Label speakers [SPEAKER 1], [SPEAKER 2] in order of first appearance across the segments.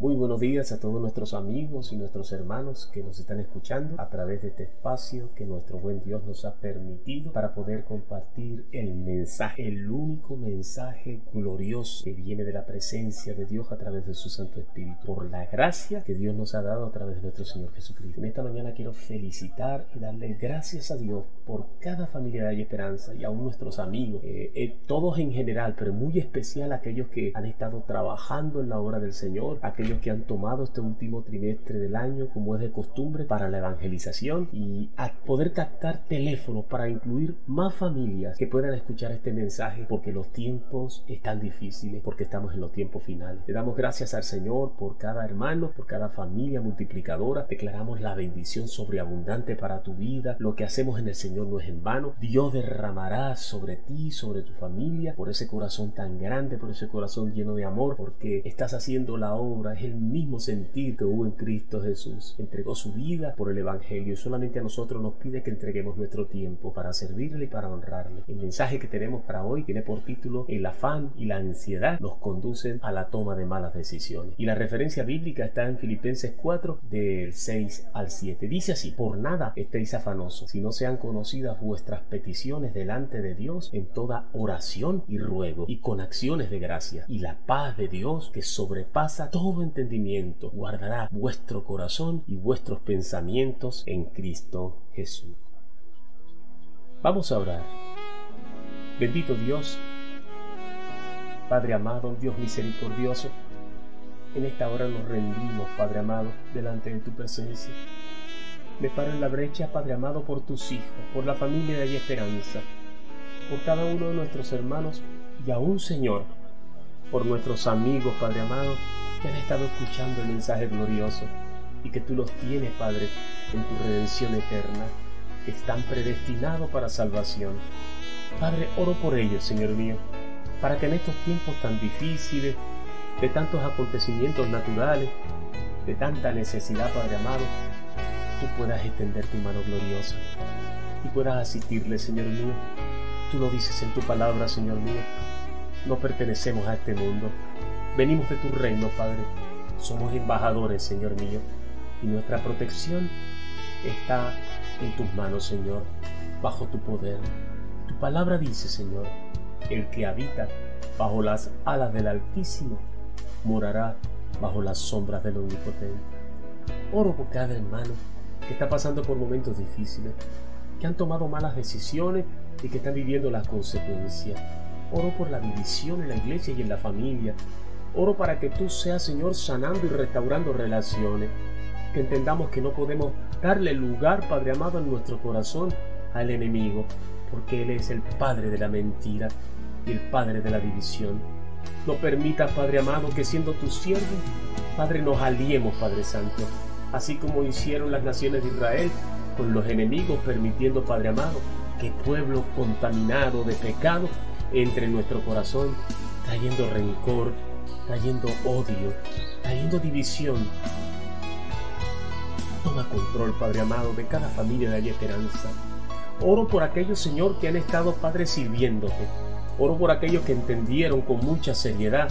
[SPEAKER 1] Muy buenos días a todos nuestros amigos y nuestros hermanos que nos están escuchando a través de este espacio que nuestro buen Dios nos ha permitido para poder compartir el mensaje, el único mensaje glorioso que viene de la presencia de Dios a través de su Santo Espíritu, por la gracia que Dios nos ha dado a través de nuestro Señor Jesucristo. En esta mañana quiero felicitar y darle gracias a Dios por cada familia de Esperanza y aún nuestros amigos, eh, eh, todos en general, pero muy especial aquellos que han estado trabajando en la obra del Señor, aquellos que han tomado este último trimestre del año, como es de costumbre, para la evangelización y a poder captar teléfonos para incluir más familias que puedan escuchar este mensaje, porque los tiempos están difíciles, porque estamos en los tiempos finales. Le damos gracias al Señor por cada hermano, por cada familia multiplicadora. Declaramos la bendición sobreabundante para tu vida. Lo que hacemos en el Señor no es en vano. Dios derramará sobre ti, sobre tu familia, por ese corazón tan grande, por ese corazón lleno de amor, porque estás haciendo la obra el mismo sentir que hubo en Cristo Jesús. Entregó su vida por el Evangelio y solamente a nosotros nos pide que entreguemos nuestro tiempo para servirle y para honrarle. El mensaje que tenemos para hoy tiene por título El afán y la ansiedad nos conducen a la toma de malas decisiones. Y la referencia bíblica está en Filipenses 4 del 6 al 7. Dice así, por nada estéis afanosos, si no sean conocidas vuestras peticiones delante de Dios en toda oración y ruego y con acciones de gracia. Y la paz de Dios que sobrepasa todo entendimiento guardará vuestro corazón y vuestros pensamientos en Cristo Jesús. Vamos a orar. Bendito Dios, Padre amado, Dios misericordioso, en esta hora nos rendimos, Padre amado, delante de tu presencia. Me paro en la brecha, Padre amado, por tus hijos, por la familia de Esperanza, por cada uno de nuestros hermanos y aún, Señor, por nuestros amigos, Padre amado, que han estado escuchando el mensaje glorioso y que tú los tienes, Padre, en tu redención eterna, que están predestinados para salvación. Padre, oro por ellos, Señor mío, para que en estos tiempos tan difíciles, de tantos acontecimientos naturales, de tanta necesidad, Padre amado, tú puedas extender tu mano gloriosa y puedas asistirle, Señor mío. Tú lo dices en tu palabra, Señor mío. No pertenecemos a este mundo, Venimos de tu reino, Padre. Somos embajadores, Señor mío, y nuestra protección está en tus manos, Señor, bajo tu poder. Tu palabra dice, Señor, el que habita bajo las alas del Altísimo morará bajo las sombras del Omnipotente. Oro por cada hermano que está pasando por momentos difíciles, que han tomado malas decisiones y que están viviendo las consecuencias. Oro por la división en la iglesia y en la familia, Oro para que tú seas, Señor, sanando y restaurando relaciones. Que entendamos que no podemos darle lugar, Padre amado, en nuestro corazón al enemigo, porque Él es el Padre de la mentira y el Padre de la división. No permitas, Padre amado, que siendo tu siervo, Padre, nos aliemos, Padre Santo, así como hicieron las naciones de Israel con los enemigos, permitiendo, Padre amado, que pueblo contaminado de pecado entre en nuestro corazón, trayendo rencor, trayendo odio, trayendo división. Toma control, Padre amado, de cada familia de Hay Esperanza. Oro por aquellos, Señor, que han estado, Padre, sirviéndote. Oro por aquellos que entendieron con mucha seriedad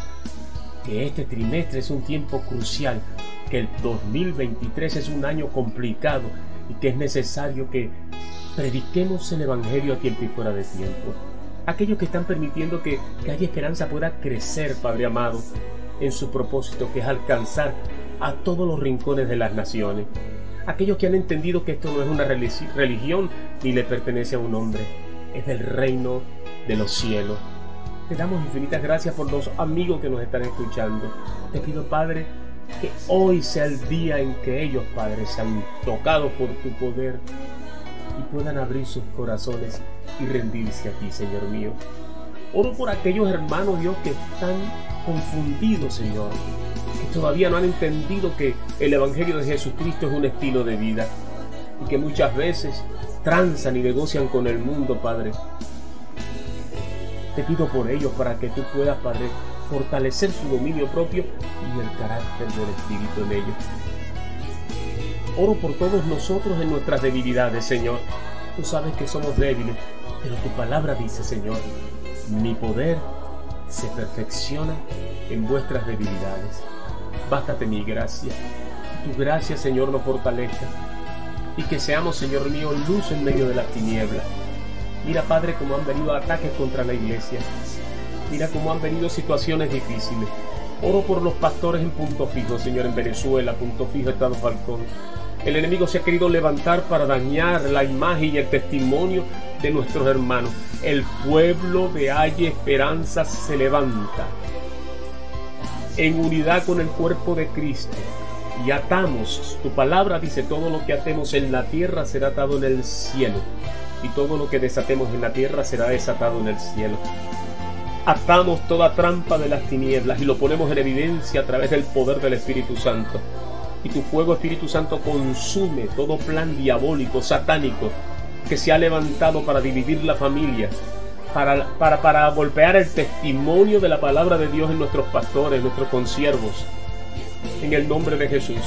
[SPEAKER 1] que este trimestre es un tiempo crucial, que el 2023 es un año complicado y que es necesario que prediquemos el Evangelio a tiempo y fuera de tiempo aquellos que están permitiendo que, haya esperanza pueda crecer, Padre amado, en su propósito, que es alcanzar a todos los rincones de las naciones. Aquellos que han entendido que esto no es una religión ni le pertenece a un hombre, es del reino de los cielos. Te damos infinitas gracias por los amigos que nos están escuchando. Te pido, Padre, que hoy sea el día en que ellos, Padre, sean tocados por tu poder y puedan abrir sus corazones y rendirse a ti, Señor mío. Oro por aquellos hermanos, Dios, que están confundidos, Señor, que todavía no han entendido que el Evangelio de Jesucristo es un estilo de vida y que muchas veces transan y negocian con el mundo, Padre. Te pido por ellos para que tú puedas, Padre, fortalecer su dominio propio y el carácter del Espíritu en ellos. Oro por todos nosotros en nuestras debilidades, Señor. Tú sabes que somos débiles, pero tu palabra dice, Señor, mi poder se perfecciona en vuestras debilidades. bástate mi gracia. Tu gracia, Señor, nos fortalezca. Y que seamos, Señor mío, luz en medio de las tinieblas. Mira, Padre, cómo han venido ataques contra la iglesia. Mira cómo han venido situaciones difíciles. Oro por los pastores en punto fijo, Señor, en Venezuela, punto fijo, Estado Falcón. El enemigo se ha querido levantar para dañar la imagen y el testimonio de nuestros hermanos. El pueblo de Hay Esperanza se levanta en unidad con el cuerpo de Cristo y atamos. Tu palabra dice, todo lo que atemos en la tierra será atado en el cielo y todo lo que desatemos en la tierra será desatado en el cielo. Atamos toda trampa de las tinieblas y lo ponemos en evidencia a través del poder del Espíritu Santo. Y tu fuego Espíritu Santo consume todo plan diabólico, satánico, que se ha levantado para dividir la familia, para, para, para golpear el testimonio de la palabra de Dios en nuestros pastores, nuestros consiervos. En el nombre de Jesús.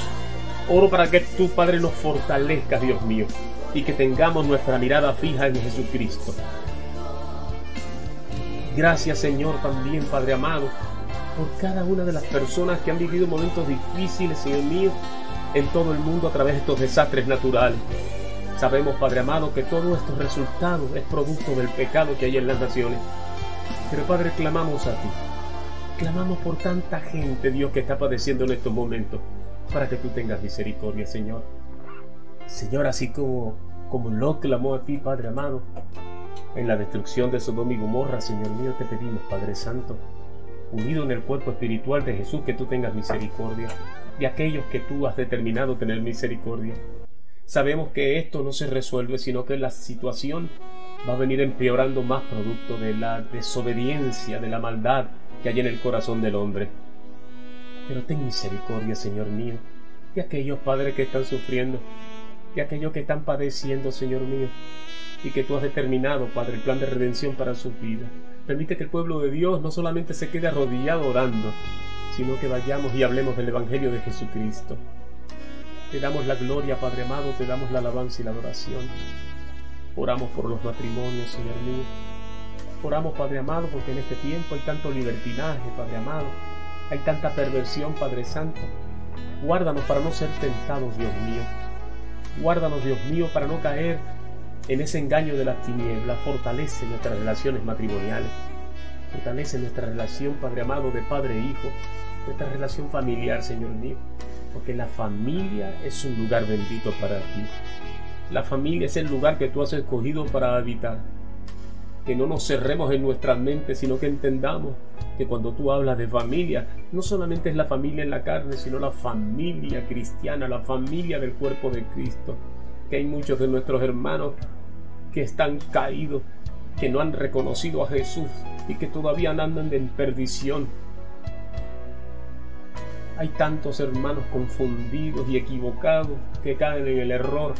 [SPEAKER 1] Oro para que tu Padre nos fortalezca, Dios mío, y que tengamos nuestra mirada fija en Jesucristo. Gracias Señor también, Padre amado, por cada una de las personas que han vivido momentos difíciles, Señor mío, en todo el mundo a través de estos desastres naturales. Sabemos, Padre amado, que todos estos resultados es producto del pecado que hay en las naciones. Pero Padre, clamamos a ti. Clamamos por tanta gente, Dios, que está padeciendo en estos momentos, para que tú tengas misericordia, Señor. Señor, así como, como lo clamó a ti, Padre amado, en la destrucción de Sodoma y Gomorra, Señor mío, te pedimos, Padre Santo, unido en el cuerpo espiritual de Jesús, que tú tengas misericordia de aquellos que tú has determinado tener misericordia. Sabemos que esto no se resuelve, sino que la situación va a venir empeorando más producto de la desobediencia, de la maldad que hay en el corazón del hombre. Pero ten misericordia, Señor mío, de aquellos padres que están sufriendo, de aquellos que están padeciendo, Señor mío, y que tú has determinado, Padre, el plan de redención para sus vidas. Permite que el pueblo de Dios no solamente se quede arrodillado orando, sino que vayamos y hablemos del Evangelio de Jesucristo. Te damos la gloria, Padre amado, te damos la alabanza y la adoración. Oramos por los matrimonios, Señor mío. Oramos, Padre amado, porque en este tiempo hay tanto libertinaje, Padre amado. Hay tanta perversión, Padre Santo. Guárdanos para no ser tentados, Dios mío. Guárdanos, Dios mío, para no caer en ese engaño de las tinieblas. Fortalece nuestras relaciones matrimoniales. Fortalece nuestra relación, Padre amado, de Padre e Hijo. Nuestra relación familiar, Señor mío. Porque la familia es un lugar bendito para ti. La familia es el lugar que tú has escogido para habitar. Que no nos cerremos en nuestra mente, sino que entendamos que cuando tú hablas de familia, no solamente es la familia en la carne, sino la familia cristiana, la familia del cuerpo de Cristo que hay muchos de nuestros hermanos que están caídos, que no han reconocido a Jesús y que todavía andan en perdición. Hay tantos hermanos confundidos y equivocados que caen en el error.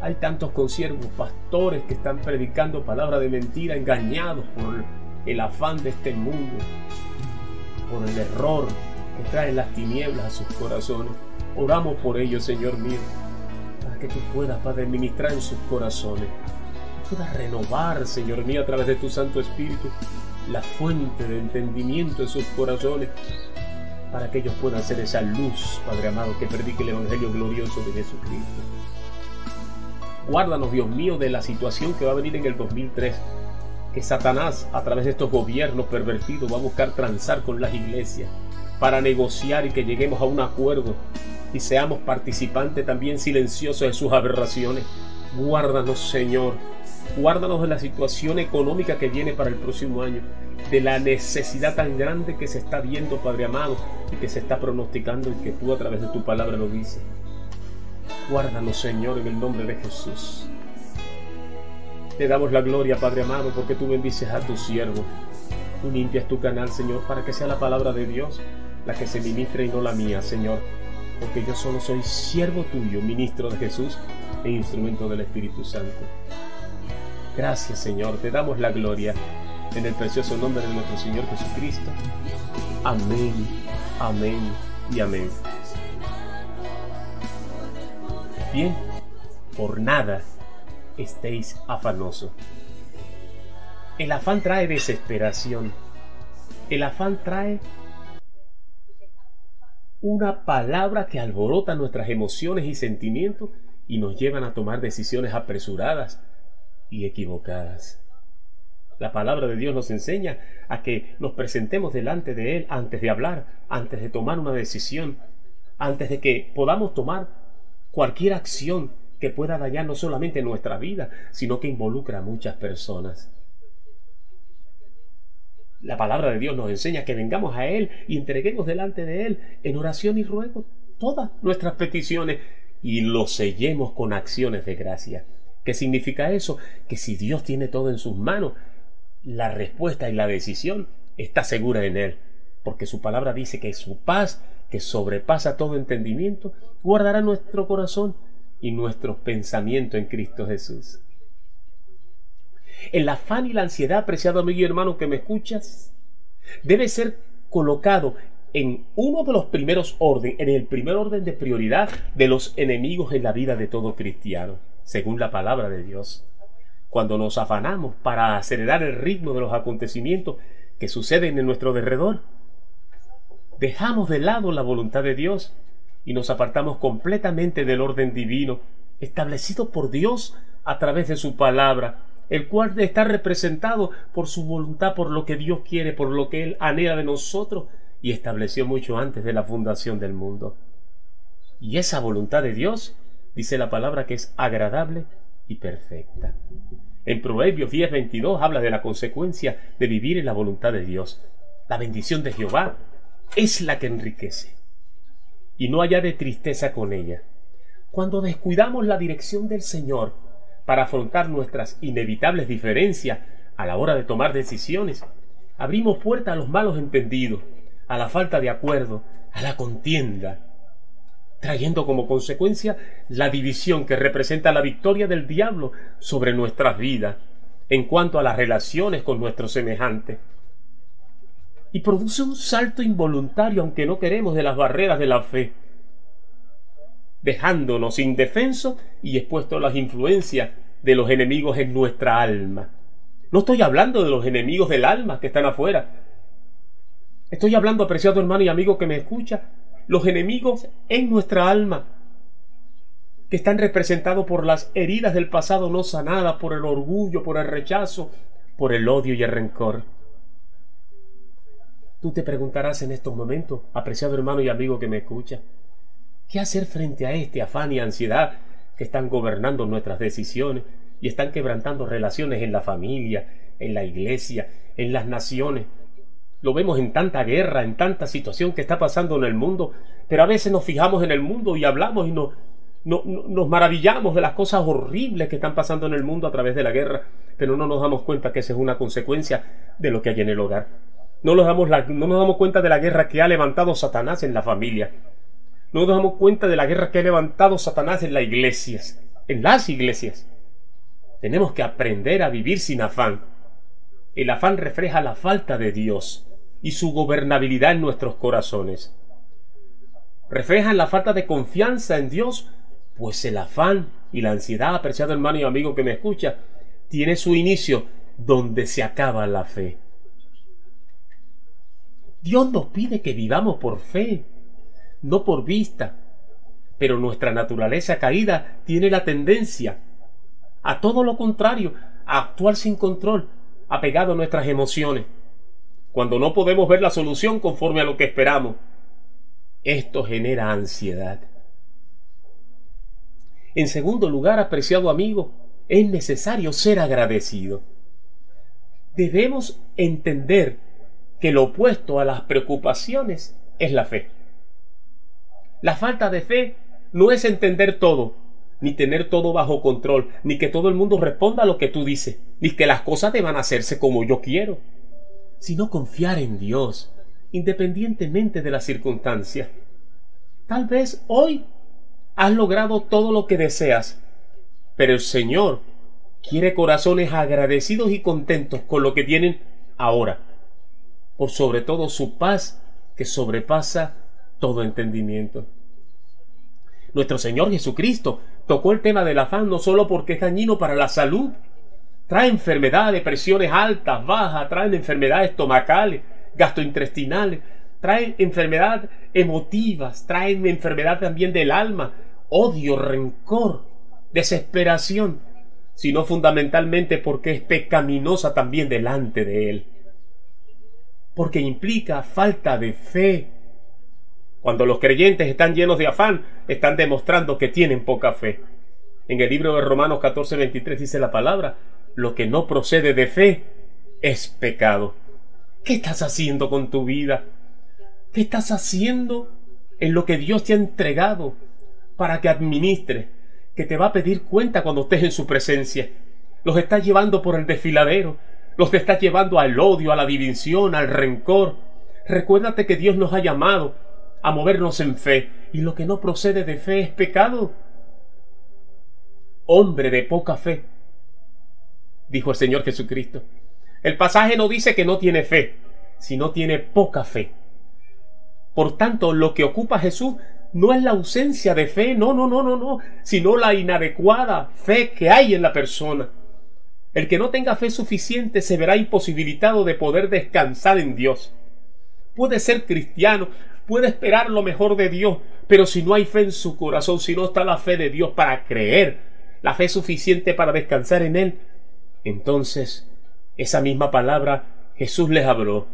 [SPEAKER 1] Hay tantos consiervos, pastores que están predicando palabra de mentira, engañados por el afán de este mundo, por el error que traen las tinieblas a sus corazones. Oramos por ellos, Señor mío que tú puedas, Padre, ministrar en sus corazones. puedas renovar, Señor mío, a través de tu Santo Espíritu, la fuente de entendimiento en sus corazones, para que ellos puedan ser esa luz, Padre amado, que predique el Evangelio glorioso de Jesucristo. Guárdanos, Dios mío, de la situación que va a venir en el 2003, que Satanás, a través de estos gobiernos pervertidos, va a buscar transar con las iglesias para negociar y que lleguemos a un acuerdo y seamos participantes también silenciosos de sus aberraciones. Guárdanos, Señor. Guárdanos de la situación económica que viene para el próximo año, de la necesidad tan grande que se está viendo, Padre amado, y que se está pronosticando y que tú a través de tu palabra lo dices. Guárdanos, Señor, en el nombre de Jesús. Te damos la gloria, Padre amado, porque tú bendices a tu siervo. Tú limpias tu canal, Señor, para que sea la palabra de Dios la que se ministre y no la mía, Señor porque yo solo soy siervo tuyo, ministro de Jesús e instrumento del Espíritu Santo. Gracias Señor, te damos la gloria en el precioso nombre de nuestro Señor Jesucristo. Amén, amén y amén. Bien, por nada estéis afanosos. El afán trae desesperación. El afán trae una palabra que alborota nuestras emociones y sentimientos y nos llevan a tomar decisiones apresuradas y equivocadas. La palabra de Dios nos enseña a que nos presentemos delante de Él antes de hablar, antes de tomar una decisión, antes de que podamos tomar cualquier acción que pueda dañar no solamente nuestra vida, sino que involucra a muchas personas. La palabra de Dios nos enseña que vengamos a Él y entreguemos delante de Él en oración y ruego todas nuestras peticiones y lo sellemos con acciones de gracia. ¿Qué significa eso? Que si Dios tiene todo en sus manos, la respuesta y la decisión está segura en Él, porque su palabra dice que su paz, que sobrepasa todo entendimiento, guardará nuestro corazón y nuestros pensamientos en Cristo Jesús. El afán y la ansiedad, apreciado amigo y hermano que me escuchas, debe ser colocado en uno de los primeros orden, en el primer orden de prioridad de los enemigos en la vida de todo cristiano, según la palabra de Dios. Cuando nos afanamos para acelerar el ritmo de los acontecimientos que suceden en nuestro derredor, dejamos de lado la voluntad de Dios y nos apartamos completamente del orden divino establecido por Dios a través de su palabra el cual está representado por su voluntad, por lo que Dios quiere, por lo que Él anhela de nosotros y estableció mucho antes de la fundación del mundo. Y esa voluntad de Dios, dice la palabra, que es agradable y perfecta. En Proverbios 10:22 habla de la consecuencia de vivir en la voluntad de Dios. La bendición de Jehová es la que enriquece, y no haya de tristeza con ella. Cuando descuidamos la dirección del Señor, para afrontar nuestras inevitables diferencias a la hora de tomar decisiones. Abrimos puerta a los malos entendidos, a la falta de acuerdo, a la contienda, trayendo como consecuencia la división que representa la victoria del diablo sobre nuestras vidas en cuanto a las relaciones con nuestros semejantes. Y produce un salto involuntario, aunque no queremos, de las barreras de la fe dejándonos indefensos y expuestos a las influencias de los enemigos en nuestra alma. No estoy hablando de los enemigos del alma que están afuera. Estoy hablando, apreciado hermano y amigo que me escucha, los enemigos en nuestra alma, que están representados por las heridas del pasado no sanadas, por el orgullo, por el rechazo, por el odio y el rencor. Tú te preguntarás en estos momentos, apreciado hermano y amigo que me escucha, ¿Qué hacer frente a este afán y ansiedad que están gobernando nuestras decisiones y están quebrantando relaciones en la familia, en la iglesia, en las naciones? Lo vemos en tanta guerra, en tanta situación que está pasando en el mundo, pero a veces nos fijamos en el mundo y hablamos y nos maravillamos de las cosas horribles que están pasando en el mundo a través de la guerra, pero no nos damos cuenta que esa es una consecuencia de lo que hay en el hogar. No nos damos, no nos damos cuenta de la guerra que ha levantado Satanás en la familia, no nos damos cuenta de la guerra que ha levantado Satanás en las iglesias, en las iglesias. Tenemos que aprender a vivir sin afán. El afán refleja la falta de Dios y su gobernabilidad en nuestros corazones. Reflejan la falta de confianza en Dios, pues el afán y la ansiedad, apreciado hermano y amigo que me escucha, tiene su inicio donde se acaba la fe. Dios nos pide que vivamos por fe, no por vista. Pero nuestra naturaleza caída tiene la tendencia a todo lo contrario, a actuar sin control, apegado a nuestras emociones, cuando no podemos ver la solución conforme a lo que esperamos. Esto genera ansiedad. En segundo lugar, apreciado amigo, es necesario ser agradecido. Debemos entender que lo opuesto a las preocupaciones es la fe. La falta de fe no es entender todo, ni tener todo bajo control, ni que todo el mundo responda a lo que tú dices, ni que las cosas deban hacerse como yo quiero, sino confiar en Dios, independientemente de las circunstancias. Tal vez hoy has logrado todo lo que deseas, pero el Señor quiere corazones agradecidos y contentos con lo que tienen ahora, por sobre todo su paz que sobrepasa todo entendimiento. Nuestro Señor Jesucristo tocó el tema del afán no solo porque es dañino para la salud, trae enfermedades, presiones altas, bajas, trae enfermedades estomacales, gastrointestinales, traen enfermedad emotivas, traen enfermedad también del alma, odio, rencor, desesperación, sino fundamentalmente porque es pecaminosa también delante de Él. Porque implica falta de fe. Cuando los creyentes están llenos de afán, están demostrando que tienen poca fe. En el libro de Romanos 14, 23 dice la palabra, lo que no procede de fe es pecado. ¿Qué estás haciendo con tu vida? ¿Qué estás haciendo en lo que Dios te ha entregado para que administre? Que te va a pedir cuenta cuando estés en su presencia. Los estás llevando por el desfiladero. Los estás llevando al odio, a la división, al rencor. Recuérdate que Dios nos ha llamado a movernos en fe. Y lo que no procede de fe es pecado. Hombre de poca fe, dijo el Señor Jesucristo. El pasaje no dice que no tiene fe, sino tiene poca fe. Por tanto, lo que ocupa Jesús no es la ausencia de fe, no, no, no, no, no, sino la inadecuada fe que hay en la persona. El que no tenga fe suficiente se verá imposibilitado de poder descansar en Dios. Puede ser cristiano, puede esperar lo mejor de Dios, pero si no hay fe en su corazón, si no está la fe de Dios para creer, la fe suficiente para descansar en Él, entonces esa misma palabra Jesús les habló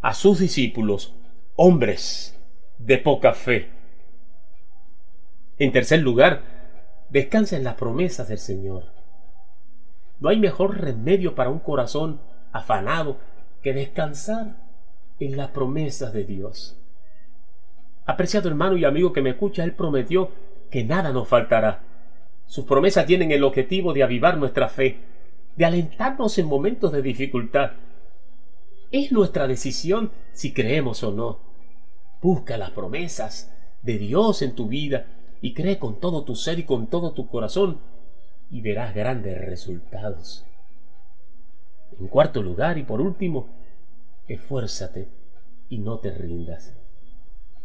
[SPEAKER 1] a sus discípulos, hombres de poca fe. En tercer lugar, descansa en las promesas del Señor. No hay mejor remedio para un corazón afanado que descansar en las promesas de Dios. Apreciado hermano y amigo que me escucha, Él prometió que nada nos faltará. Sus promesas tienen el objetivo de avivar nuestra fe, de alentarnos en momentos de dificultad. Es nuestra decisión si creemos o no. Busca las promesas de Dios en tu vida y cree con todo tu ser y con todo tu corazón y verás grandes resultados. En cuarto lugar y por último, esfuérzate y no te rindas.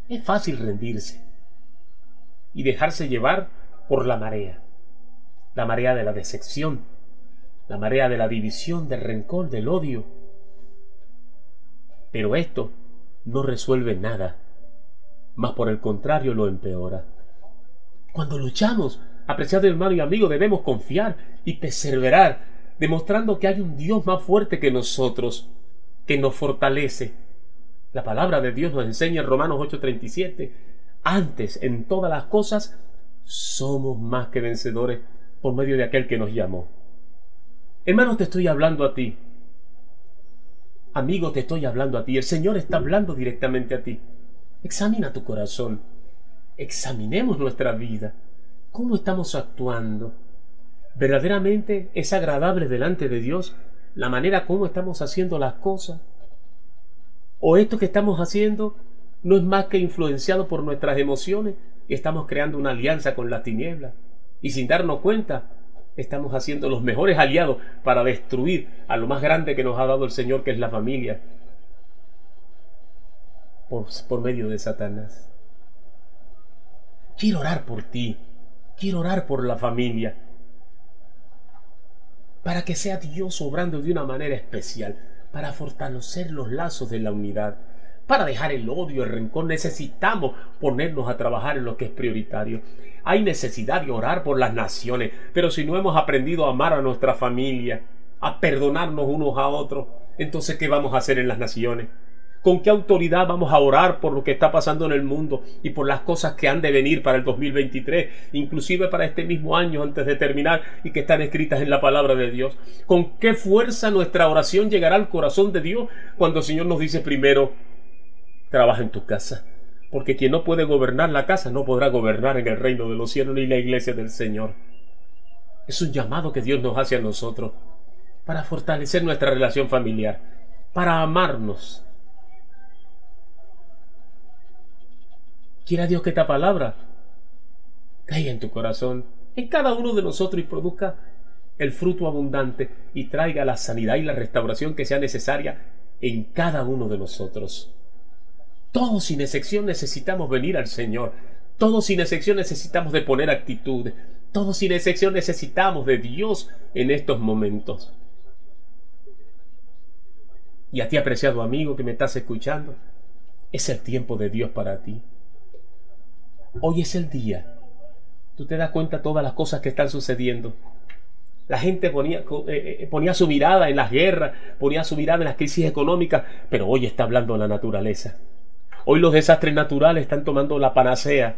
[SPEAKER 1] Es fácil rendirse y dejarse llevar por la marea, la marea de la decepción, la marea de la división, del rencor, del odio. Pero esto no resuelve nada, más por el contrario lo empeora. Cuando luchamos, apreciado hermano y amigo, debemos confiar y perseverar, demostrando que hay un Dios más fuerte que nosotros, que nos fortalece. La palabra de Dios nos enseña en Romanos 8:37, antes en todas las cosas somos más que vencedores por medio de aquel que nos llamó. Hermano, te estoy hablando a ti. Amigo, te estoy hablando a ti. El Señor está hablando directamente a ti. Examina tu corazón. Examinemos nuestra vida. ¿Cómo estamos actuando? ¿Verdaderamente es agradable delante de Dios la manera como estamos haciendo las cosas? ¿O esto que estamos haciendo no es más que influenciado por nuestras emociones y estamos creando una alianza con la tiniebla? Y sin darnos cuenta, estamos haciendo los mejores aliados para destruir a lo más grande que nos ha dado el Señor, que es la familia, por, por medio de Satanás. Quiero orar por ti, quiero orar por la familia, para que sea Dios obrando de una manera especial, para fortalecer los lazos de la unidad. Para dejar el odio, el rencor, necesitamos ponernos a trabajar en lo que es prioritario. Hay necesidad de orar por las naciones, pero si no hemos aprendido a amar a nuestra familia, a perdonarnos unos a otros, entonces ¿qué vamos a hacer en las naciones? ¿Con qué autoridad vamos a orar por lo que está pasando en el mundo y por las cosas que han de venir para el 2023, inclusive para este mismo año antes de terminar y que están escritas en la palabra de Dios? ¿Con qué fuerza nuestra oración llegará al corazón de Dios cuando el Señor nos dice primero, trabaja en tu casa? porque quien no puede gobernar la casa no podrá gobernar en el reino de los cielos ni la iglesia del Señor. Es un llamado que Dios nos hace a nosotros para fortalecer nuestra relación familiar, para amarnos. Quiera Dios que esta palabra caiga en tu corazón, en cada uno de nosotros y produzca el fruto abundante y traiga la sanidad y la restauración que sea necesaria en cada uno de nosotros. Todos sin excepción necesitamos venir al Señor. Todos sin excepción necesitamos de poner actitud. Todos sin excepción necesitamos de Dios en estos momentos. Y a ti, apreciado amigo que me estás escuchando, Es el tiempo de Dios para ti. Hoy es el día. Tú te das cuenta de todas las cosas que están sucediendo. La gente ponía, eh, eh, ponía su mirada en las guerras, ponía su mirada en las crisis económicas, pero hoy está hablando la naturaleza. Hoy los desastres naturales están tomando la panacea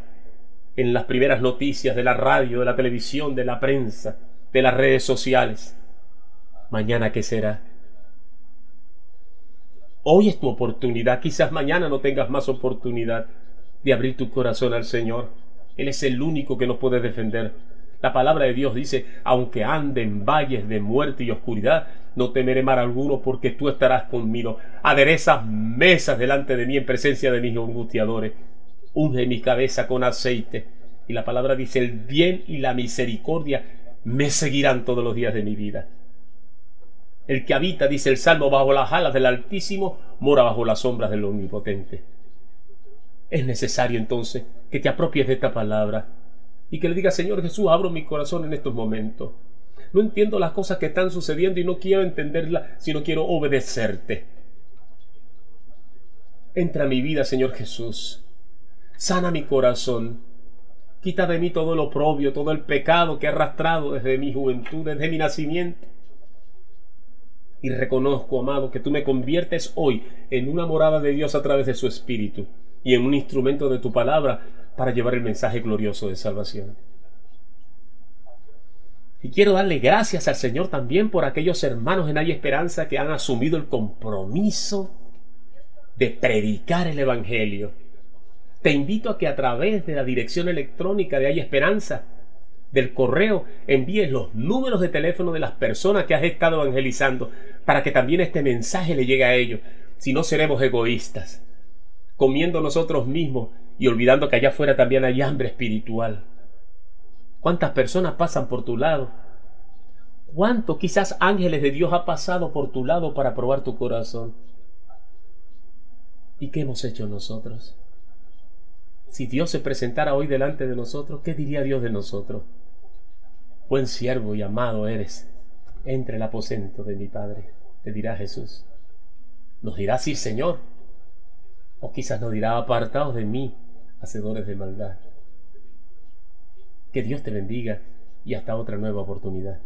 [SPEAKER 1] en las primeras noticias de la radio, de la televisión, de la prensa, de las redes sociales. Mañana, ¿qué será? Hoy es tu oportunidad, quizás mañana no tengas más oportunidad de abrir tu corazón al Señor. Él es el único que nos puede defender. La palabra de Dios dice, aunque ande en valles de muerte y oscuridad, no temeré mal alguno porque tú estarás conmigo. Aderezas mesas delante de mí en presencia de mis angustiadores. Unge mi cabeza con aceite. Y la palabra dice, el bien y la misericordia me seguirán todos los días de mi vida. El que habita, dice el Salmo, bajo las alas del Altísimo, mora bajo las sombras del Omnipotente. Es necesario entonces que te apropies de esta palabra y que le digas, Señor Jesús, abro mi corazón en estos momentos. No entiendo las cosas que están sucediendo y no quiero entenderlas, sino quiero obedecerte. Entra a mi vida, Señor Jesús. Sana mi corazón. Quita de mí todo lo oprobio, todo el pecado que he arrastrado desde mi juventud, desde mi nacimiento. Y reconozco, amado, que tú me conviertes hoy en una morada de Dios a través de su Espíritu y en un instrumento de tu palabra para llevar el mensaje glorioso de salvación. Y quiero darle gracias al Señor también por aquellos hermanos en Hay Esperanza que han asumido el compromiso de predicar el Evangelio. Te invito a que a través de la dirección electrónica de Hay Esperanza, del correo, envíes los números de teléfono de las personas que has estado evangelizando para que también este mensaje le llegue a ellos. Si no seremos egoístas, comiendo nosotros mismos y olvidando que allá afuera también hay hambre espiritual. ¿Cuántas personas pasan por tu lado? ¿Cuántos quizás ángeles de Dios ha pasado por tu lado para probar tu corazón? ¿Y qué hemos hecho nosotros? Si Dios se presentara hoy delante de nosotros, ¿qué diría Dios de nosotros? Buen siervo y amado eres. Entre el aposento de mi Padre, te dirá Jesús. Nos dirá sí, Señor. O quizás nos dirá apartados de mí, hacedores de maldad. Que Dios te bendiga y hasta otra nueva oportunidad.